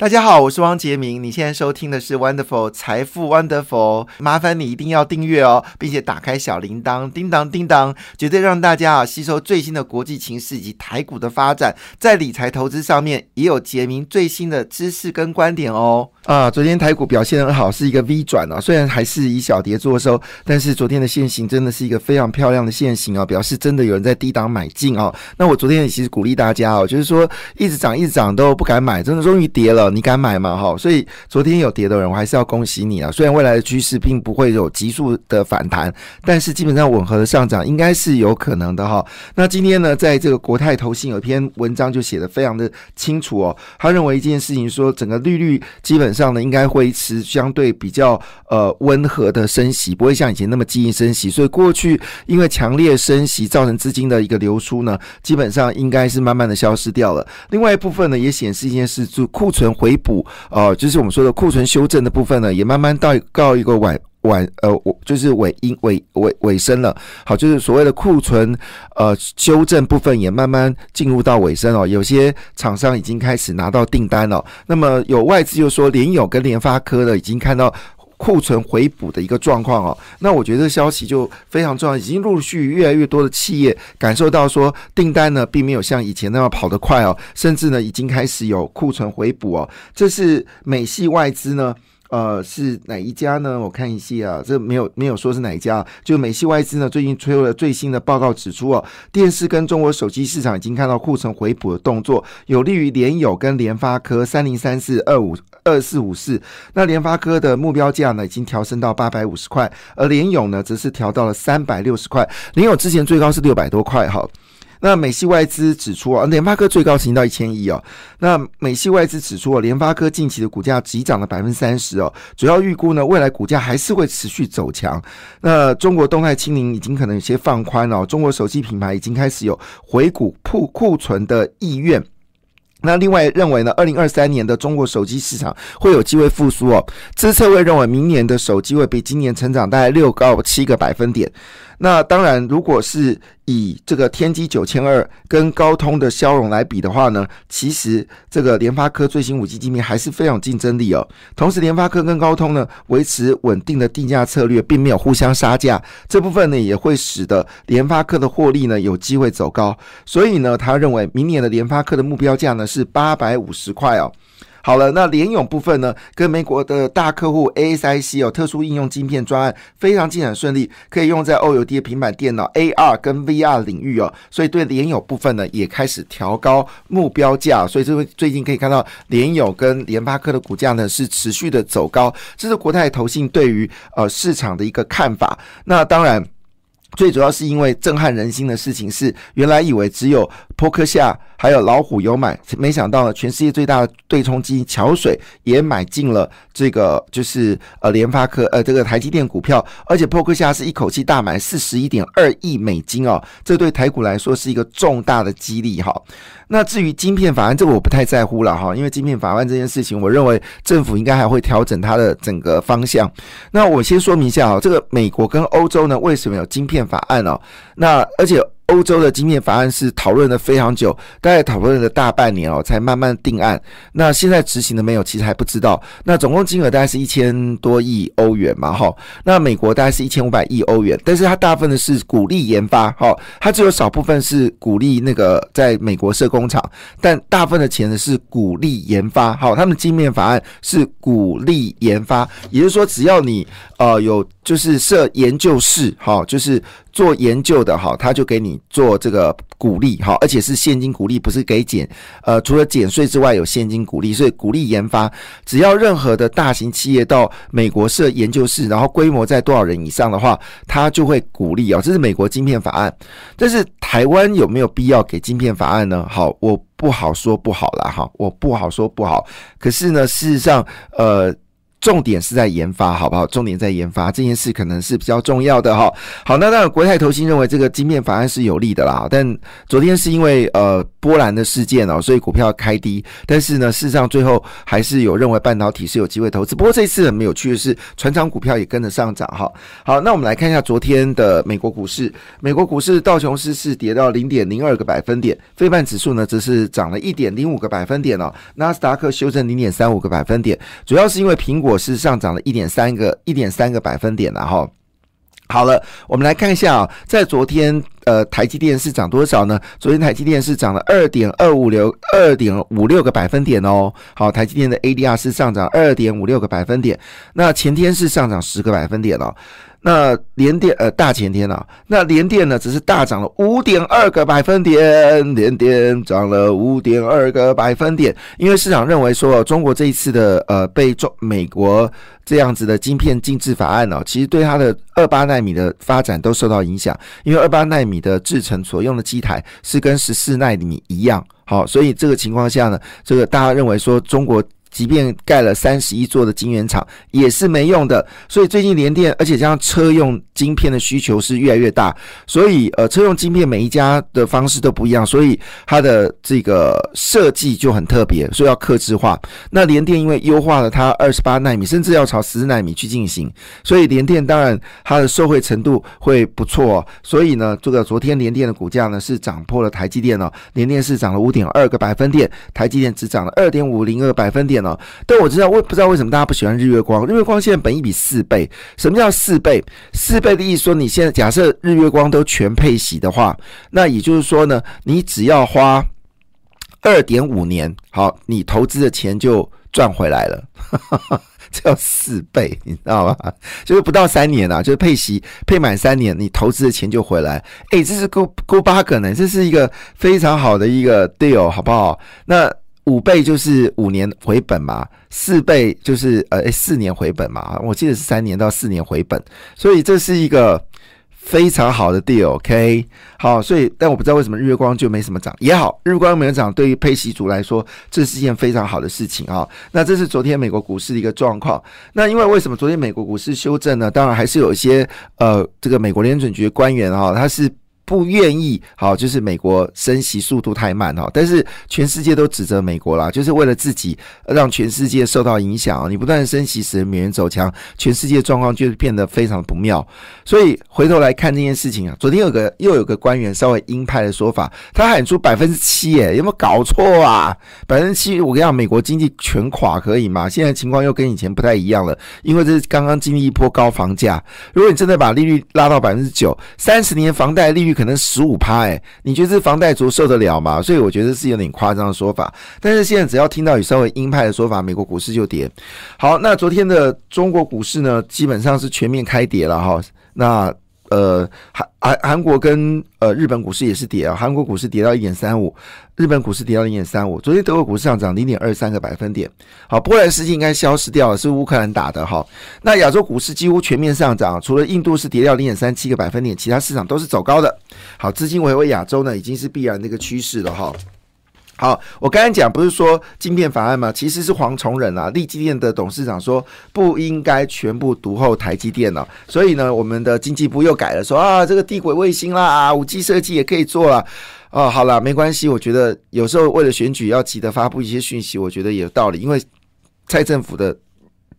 大家好，我是汪杰明。你现在收听的是 Wonderful 财富 Wonderful，麻烦你一定要订阅哦，并且打开小铃铛，叮当叮当，绝对让大家啊吸收最新的国际情势以及台股的发展，在理财投资上面也有杰明最新的知识跟观点哦。啊，昨天台股表现很好，是一个 V 转哦，虽然还是以小跌做收，但是昨天的线型真的是一个非常漂亮的线型哦，表示真的有人在低档买进哦。那我昨天也其实鼓励大家哦，就是说一直涨一直涨都不敢买，真的终于跌了。你敢买吗？哈，所以昨天有跌的人，我还是要恭喜你啊！虽然未来的趋势并不会有急速的反弹，但是基本上吻合的上涨应该是有可能的哈。那今天呢，在这个国泰投信有一篇文章就写的非常的清楚哦，他认为一件事情说，整个利率基本上呢应该会持相对比较呃温和的升息，不会像以前那么激进升息。所以过去因为强烈升息造成资金的一个流出呢，基本上应该是慢慢的消失掉了。另外一部分呢，也显示一件事，就库存。回补呃，就是我们说的库存修正的部分呢，也慢慢到告一个晚晚呃，我就是尾音尾尾尾声了。好，就是所谓的库存呃修正部分也慢慢进入到尾声哦。有些厂商已经开始拿到订单了。那么有外资就说联友跟联发科的已经看到。库存回补的一个状况哦，那我觉得这消息就非常重要，已经陆续越来越多的企业感受到说订单呢并没有像以前那样跑得快哦，甚至呢已经开始有库存回补哦，这是美系外资呢。呃，是哪一家呢？我看一下啊，这没有没有说是哪一家。就美系外资呢，最近推了最新的报告，指出哦，电视跟中国手机市场已经看到库存回补的动作，有利于联友跟联发科三零三四二五二四五四。那联发科的目标价呢，已经调升到八百五十块，而联友呢，则是调到了三百六十块。联友之前最高是六百多块哈。那美系外资指出啊，联发科最高行到一千亿哦。那美系外资指出啊，联发科近期的股价急涨了百分之三十哦，主要预估呢，未来股价还是会持续走强。那中国动态清零已经可能有些放宽哦，中国手机品牌已经开始有回股库库存的意愿。那另外认为呢，二零二三年的中国手机市场会有机会复苏哦。资策会认为明年的手机会比今年成长大概六到七个百分点。那当然，如果是以这个天玑九千二跟高通的骁龙来比的话呢，其实这个联发科最新五 G 晶片还是非常竞争力哦。同时，联发科跟高通呢维持稳定的定价策略，并没有互相杀价，这部分呢也会使得联发科的获利呢有机会走高。所以呢，他认为明年的联发科的目标价呢是八百五十块哦。好了，那联咏部分呢，跟美国的大客户 ASIC 哦，特殊应用晶片专案非常进展顺利，可以用在 OLED 的平板电脑 AR 跟 VR 领域哦，所以对联咏部分呢也开始调高目标价，所以这位最近可以看到联咏跟联发科的股价呢是持续的走高，这是国泰投信对于呃市场的一个看法。那当然。最主要是因为震撼人心的事情是，原来以为只有坡克夏还有老虎有买，没想到呢，全世界最大的对冲基金桥水也买进了这个，就是呃联发科呃这个台积电股票，而且坡克夏是一口气大买四十一点二亿美金哦，这对台股来说是一个重大的激励哈。那至于晶片法案，这个我不太在乎了哈，因为晶片法案这件事情，我认为政府应该还会调整它的整个方向。那我先说明一下啊，这个美国跟欧洲呢，为什么有晶片法案哦？那而且。欧洲的晶片法案是讨论了非常久，大概讨论了大半年哦，才慢慢定案。那现在执行的没有，其实还不知道。那总共金额大概是一千多亿欧元嘛，哈。那美国大概是一千五百亿欧元，但是它大部分的是鼓励研发，哈，它只有少部分是鼓励那个在美国设工厂，但大部分的钱呢是鼓励研发，好，他们晶片法案是鼓励研发，也就是说，只要你呃有就是设研究室，哈，就是。做研究的哈，他就给你做这个鼓励哈，而且是现金鼓励，不是给减呃，除了减税之外有现金鼓励，所以鼓励研发。只要任何的大型企业到美国设研究室，然后规模在多少人以上的话，他就会鼓励哦。这是美国晶片法案，但是台湾有没有必要给晶片法案呢？好，我不好说不好了哈，我不好说不好。可是呢，事实上呃。重点是在研发，好不好？重点在研发这件事可能是比较重要的哈。好，那当然国泰投信认为这个晶片法案是有利的啦，但昨天是因为呃波兰的事件哦，所以股票开低。但是呢，事实上最后还是有认为半导体是有机会投资。不过这次很有趣的是，船厂股票也跟着上涨哈。好，那我们来看一下昨天的美国股市，美国股市道琼斯是跌到零点零二个百分点，非半指数呢则是涨了一点零五个百分点哦，纳斯达克修正零点三五个百分点，主要是因为苹果。我是上涨了一点三个一点三个百分点，然后好了，我们来看一下啊，在昨天呃，台积电是涨多少呢？昨天台积电是涨了二点二五六二点五六个百分点哦。好，台积电的 ADR 是上涨二点五六个百分点，那前天是上涨十个百分点了。那联电呃大前天啊，那联电呢只是大涨了五点二个百分点，联电涨了五点二个百分点，因为市场认为说中国这一次的呃被中美国这样子的晶片禁制法案呢，其实对它的二八纳米的发展都受到影响，因为二八纳米的制程所用的机台是跟十四纳米一样，好，所以这个情况下呢，这个大家认为说中国。即便盖了三十一座的晶圆厂，也是没用的。所以最近联电，而且加上车用晶片的需求是越来越大，所以呃，车用晶片每一家的方式都不一样，所以它的这个设计就很特别，所以要克制化。那联电因为优化了它二十八纳米，甚至要朝十纳米去进行，所以联电当然它的受惠程度会不错。所以呢，这个昨天联电的股价呢是涨破了台积电哦，联电是涨了五点二个百分点，台积电只涨了二点五零二百分点。但我知道，我不知道为什么大家不喜欢日月光。日月光现在本一比四倍，什么叫四倍？四倍的意思说，你现在假设日月光都全配息的话，那也就是说呢，你只要花二点五年，好，你投资的钱就赚回来了。这叫四倍，你知道吗？就是不到三年啊，就是配息配满三年，你投资的钱就回来。哎，这是够够八个呢，这是一个非常好的一个 deal，好不好？那。五倍就是五年回本嘛，四倍就是呃四年回本嘛，我记得是三年到四年回本，所以这是一个非常好的 deal，OK，好，所以但我不知道为什么日月光就没什么涨，也好，日光没有涨，对于佩奇族来说，这是件非常好的事情啊。那这是昨天美国股市的一个状况。那因为为什么昨天美国股市修正呢？当然还是有一些呃，这个美国联准局官员啊，他是。不愿意好，就是美国升息速度太慢哈，但是全世界都指责美国啦，就是为了自己让全世界受到影响你不断的升息使美元走强，全世界状况就是变得非常不妙。所以回头来看这件事情啊，昨天有个又有个官员稍微鹰派的说法，他喊出百分之七，哎，有没有搞错啊？百分之七，我跟你讲，美国经济全垮可以吗？现在情况又跟以前不太一样了，因为这是刚刚经历一波高房价。如果你真的把利率拉到百分之九，三十年房贷利率。可能十五趴哎，你觉得这房贷族受得了吗？所以我觉得是有点夸张的说法。但是现在只要听到有稍微鹰派的说法，美国股市就跌。好，那昨天的中国股市呢，基本上是全面开跌了哈。那呃，韩韩韩国跟呃日本股市也是跌啊，韩国股市跌到一点三五，日本股市跌到零点三五。昨天德国股市上涨零点二三个百分点。好，波兰事件应该消失掉了，是乌克兰打的哈。那亚洲股市几乎全面上涨，除了印度是跌掉零点三七个百分点，其他市场都是走高的。好，资金回回亚洲呢，已经是必然的一个趋势了哈。好，我刚才讲不是说晶片法案吗？其实是黄崇仁啊，立基电的董事长说不应该全部独后台积电了，所以呢，我们的经济部又改了，说啊，这个地轨卫星啦，啊五 G 设计也可以做了。哦，好了，没关系，我觉得有时候为了选举要急着发布一些讯息，我觉得也有道理，因为蔡政府的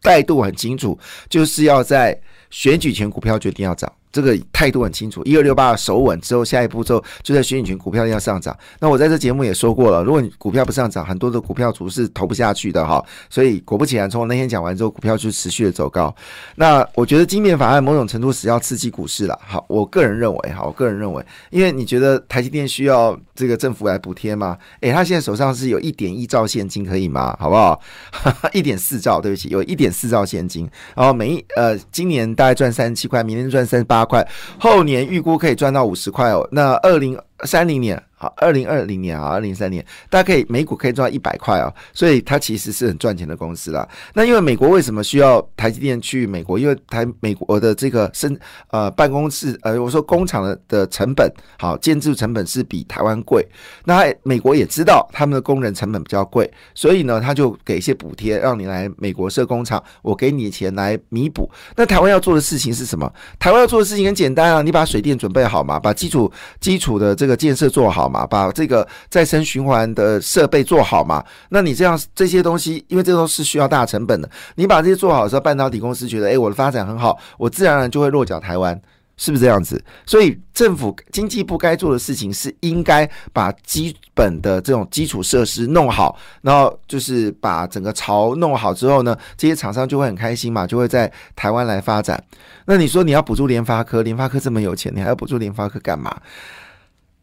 态度很清楚，就是要在选举前股票决定要涨。这个态度很清楚，一二六八守稳之后，下一步之后就在选举群股票要上涨。那我在这节目也说过了，如果你股票不上涨，很多的股票族是投不下去的哈。所以果不其然，从我那天讲完之后，股票就持续的走高。那我觉得金面法案某种程度是要刺激股市了。好，我个人认为，好，我个人认为，因为你觉得台积电需要这个政府来补贴吗？诶，他现在手上是有一点一兆现金，可以吗？好不好？一点四兆，对不起，有一点四兆现金。然后每一呃，今年大概赚三十七块，明年赚三十八。八块，后年预估可以赚到五十块哦。那二零三零年。好，二零二零年啊，二零三年，大家可以每股可以赚一百块哦，所以它其实是很赚钱的公司啦。那因为美国为什么需要台积电去美国？因为台美国的这个生呃办公室呃，我说工厂的的成本，好建筑成本是比台湾贵。那美国也知道他们的工人成本比较贵，所以呢，他就给一些补贴，让你来美国设工厂，我给你钱来弥补。那台湾要做的事情是什么？台湾要做的事情很简单啊，你把水电准备好嘛，把基础基础的这个建设做好。嘛，把这个再生循环的设备做好嘛？那你这样这些东西，因为这都是需要大成本的。你把这些做好的时候，半导体公司觉得，哎，我的发展很好，我自然而然就会落脚台湾，是不是这样子？所以政府经济部该做的事情是应该把基本的这种基础设施弄好，然后就是把整个巢弄好之后呢，这些厂商就会很开心嘛，就会在台湾来发展。那你说你要补助联发科，联发科这么有钱，你还要补助联发科干嘛？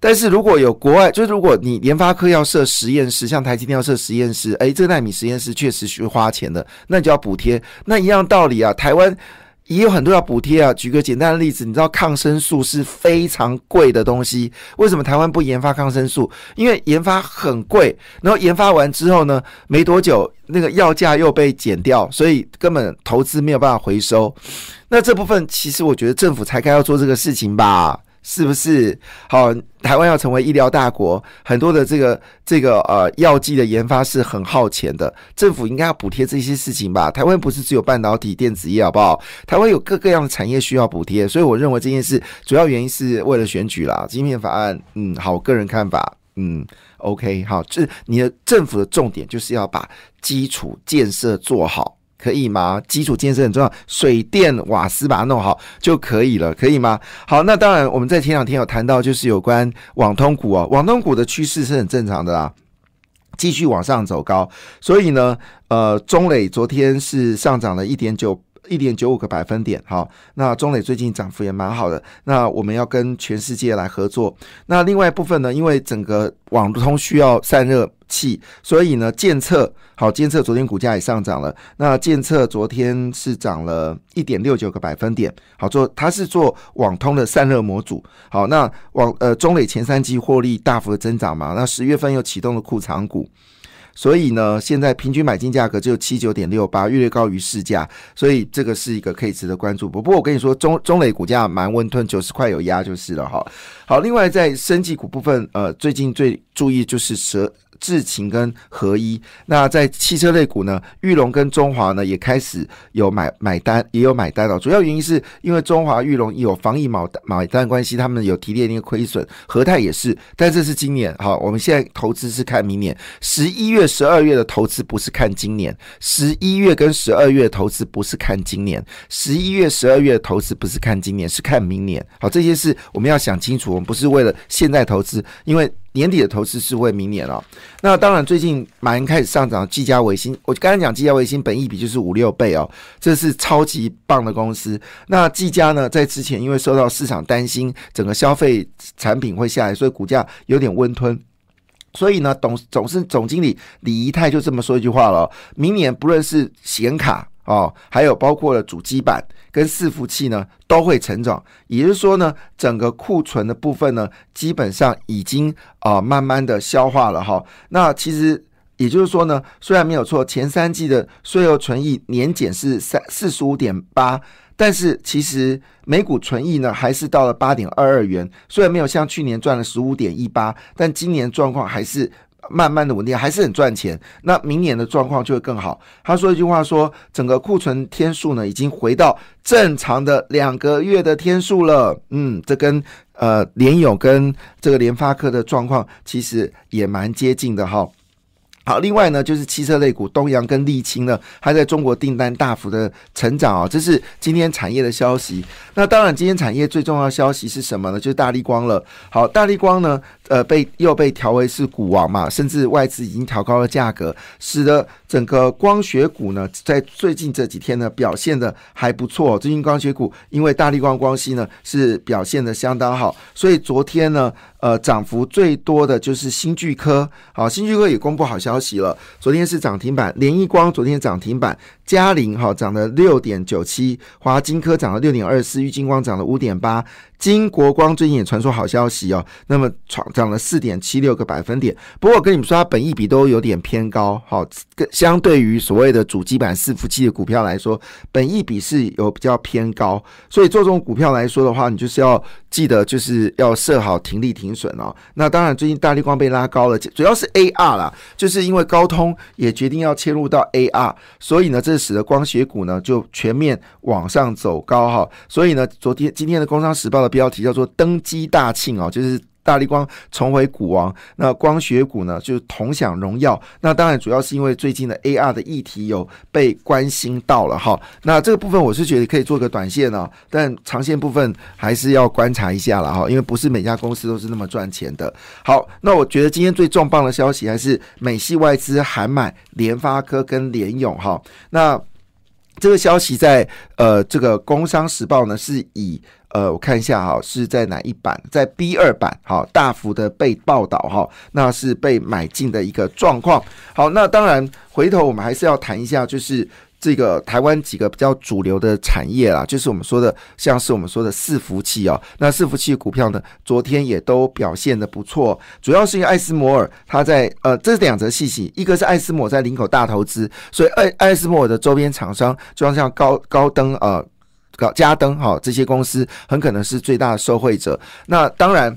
但是如果有国外，就是如果你联发科要设实验室，像台积电要设实验室，哎，这个纳米实验室确实需花钱的，那你就要补贴。那一样道理啊，台湾也有很多要补贴啊。举个简单的例子，你知道抗生素是非常贵的东西，为什么台湾不研发抗生素？因为研发很贵，然后研发完之后呢，没多久那个药价又被减掉，所以根本投资没有办法回收。那这部分其实我觉得政府才该要做这个事情吧。是不是好？台湾要成为医疗大国，很多的这个这个呃药剂的研发是很耗钱的，政府应该要补贴这些事情吧？台湾不是只有半导体电子业好不好？台湾有各个样的产业需要补贴，所以我认为这件事主要原因是为了选举啦。芯片法案，嗯，好，我个人看法，嗯，OK，好，就是你的政府的重点就是要把基础建设做好。可以吗？基础建设很重要，水电瓦斯把它弄好就可以了，可以吗？好，那当然，我们在前两天有谈到，就是有关网通股啊，网通股的趋势是很正常的啦，继续往上走高。所以呢，呃，中磊昨天是上涨了一点九一点九五个百分点。好，那中磊最近涨幅也蛮好的。那我们要跟全世界来合作。那另外一部分呢，因为整个网通需要散热。器，所以呢，监测好，监测昨天股价也上涨了。那监测昨天是涨了一点六九个百分点。好，做它是做网通的散热模组。好，那网呃中磊前三季获利大幅的增长嘛，那十月份又启动了库藏股。所以呢，现在平均买进价格只有七九点六八，略略高于市价，所以这个是一个可以值得关注。不过我跟你说，中中磊股价蛮温吞，九十块有压就是了哈。好，另外在升级股部分，呃，最近最注意就是蛇。智勤跟合一，那在汽车类股呢，玉龙跟中华呢也开始有买买单，也有买单了。主要原因是因为中华玉龙有防疫买买单关系，他们有提炼那个亏损，和泰也是。但这是今年，好，我们现在投资是看明年十一月、十二月的投资，不是看今年。十一月跟十二月投资不是看今年，十一月、十二月投资不是看今年，是看明年。好，这些是我们要想清楚，我们不是为了现在投资，因为。年底的投资是为明年了。那当然，最近马云开始上涨，技嘉维新，我刚才讲技嘉维新本益比就是五六倍哦，这是超级棒的公司。那技嘉呢，在之前因为受到市场担心整个消费产品会下来，所以股价有点温吞。所以呢，董总是总经理李仪泰就这么说一句话了：明年不论是显卡哦，还有包括了主机板。跟伺服器呢都会成长，也就是说呢，整个库存的部分呢，基本上已经啊慢慢的消化了哈。那其实也就是说呢，虽然没有错，前三季的税后存益年减是三四十五点八，但是其实每股存益呢还是到了八点二二元，虽然没有像去年赚了十五点一八，但今年状况还是。慢慢的稳定还是很赚钱，那明年的状况就会更好。他说一句话说，整个库存天数呢已经回到正常的两个月的天数了。嗯，这跟呃联友跟这个联发科的状况其实也蛮接近的哈。好，另外呢，就是汽车类股东阳跟沥青呢，还在中国订单大幅的成长啊，这是今天产业的消息。那当然，今天产业最重要的消息是什么呢？就是大力光了。好，大力光呢，呃，被又被调为是股王嘛，甚至外资已经调高了价格，使得整个光学股呢，在最近这几天呢表现的还不错。最近光学股因为大力光光熙呢是表现的相当好，所以昨天呢，呃，涨幅最多的就是新巨科。好，新巨科也公布好消息了，昨天是涨停板，联益光昨天涨停板，嘉陵哈涨了六点九七，华金科涨了六点二四，玉金光涨了五点八。金国光最近也传出好消息哦，那么创涨了四点七六个百分点。不过我跟你们说，它本益比都有点偏高，好，相对于所谓的主机板伺服器的股票来说，本益比是有比较偏高。所以做这种股票来说的话，你就是要记得就是要设好停利停损哦。那当然，最近大力光被拉高了，主要是 AR 啦，就是因为高通也决定要切入到 AR，所以呢，这使得光学股呢就全面往上走高哈。所以呢，昨天今天的工商时报的。标题叫做“登基大庆”哦，就是大力光重回股王。那光学股呢，就是同享荣耀。那当然主要是因为最近的 AR 的议题有被关心到了哈。那这个部分我是觉得可以做个短线啊，但长线部分还是要观察一下了哈，因为不是每家公司都是那么赚钱的。好，那我觉得今天最重磅的消息还是美系外资还买联发科跟联勇哈。那这个消息在呃这个工商时报呢是以。呃，我看一下哈，是在哪一版？在 B 二版，哈，大幅的被报道哈，那是被买进的一个状况。好，那当然回头我们还是要谈一下，就是这个台湾几个比较主流的产业啦，就是我们说的，像是我们说的伺服器哦，那伺服器股票呢，昨天也都表现的不错，主要是因为艾斯摩尔它在呃，这是两则信息，一个是艾斯摩在林口大投资，所以艾艾斯摩尔的周边厂商，就像像高高登呃。高加登哈，这些公司很可能是最大的受惠者。那当然，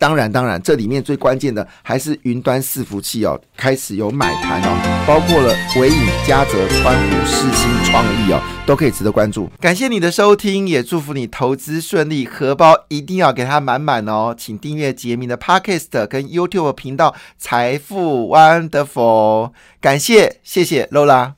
当然，当然，这里面最关键的还是云端伺服器哦，开始有买盘哦，包括了伟影、嘉泽、川股、世新、创意哦，都可以值得关注。感谢你的收听，也祝福你投资顺利，荷包一定要给它满满哦。请订阅杰明的 Podcast 跟 YouTube 频道财富 Wonderful，感谢，谢谢 Lola。